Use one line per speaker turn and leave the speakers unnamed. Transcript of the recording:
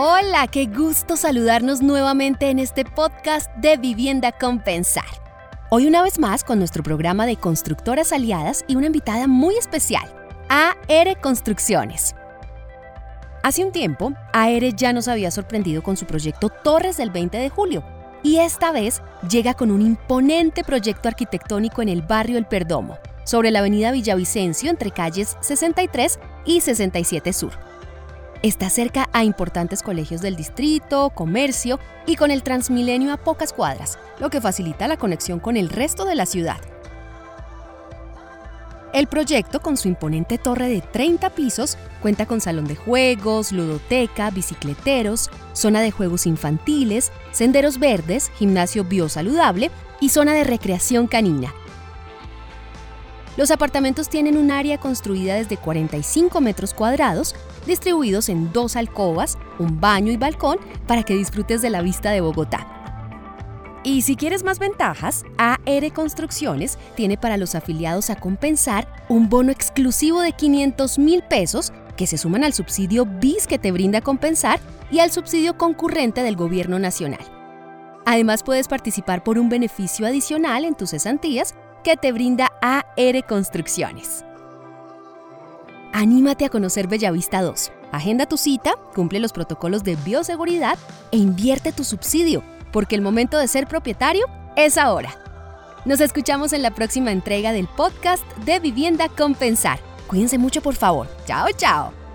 Hola, qué gusto saludarnos nuevamente en este podcast de Vivienda Compensar. Hoy una vez más con nuestro programa de constructoras aliadas y una invitada muy especial, AR Construcciones. Hace un tiempo, AR ya nos había sorprendido con su proyecto Torres del 20 de julio y esta vez llega con un imponente proyecto arquitectónico en el barrio El Perdomo, sobre la avenida Villavicencio entre calles 63 y 67 Sur. Está cerca a importantes colegios del distrito, comercio y con el Transmilenio a pocas cuadras, lo que facilita la conexión con el resto de la ciudad. El proyecto, con su imponente torre de 30 pisos, cuenta con salón de juegos, ludoteca, bicicleteros, zona de juegos infantiles, senderos verdes, gimnasio biosaludable y zona de recreación canina, los apartamentos tienen un área construida desde 45 metros cuadrados, distribuidos en dos alcobas, un baño y balcón para que disfrutes de la vista de Bogotá. Y si quieres más ventajas, AR Construcciones tiene para los afiliados a compensar un bono exclusivo de 500 mil pesos que se suman al subsidio BIS que te brinda compensar y al subsidio concurrente del Gobierno Nacional. Además puedes participar por un beneficio adicional en tus cesantías que te brinda AR Construcciones. Anímate a conocer Bellavista 2. Agenda tu cita, cumple los protocolos de bioseguridad e invierte tu subsidio, porque el momento de ser propietario es ahora. Nos escuchamos en la próxima entrega del podcast de Vivienda Compensar. Cuídense mucho, por favor. Chao, chao.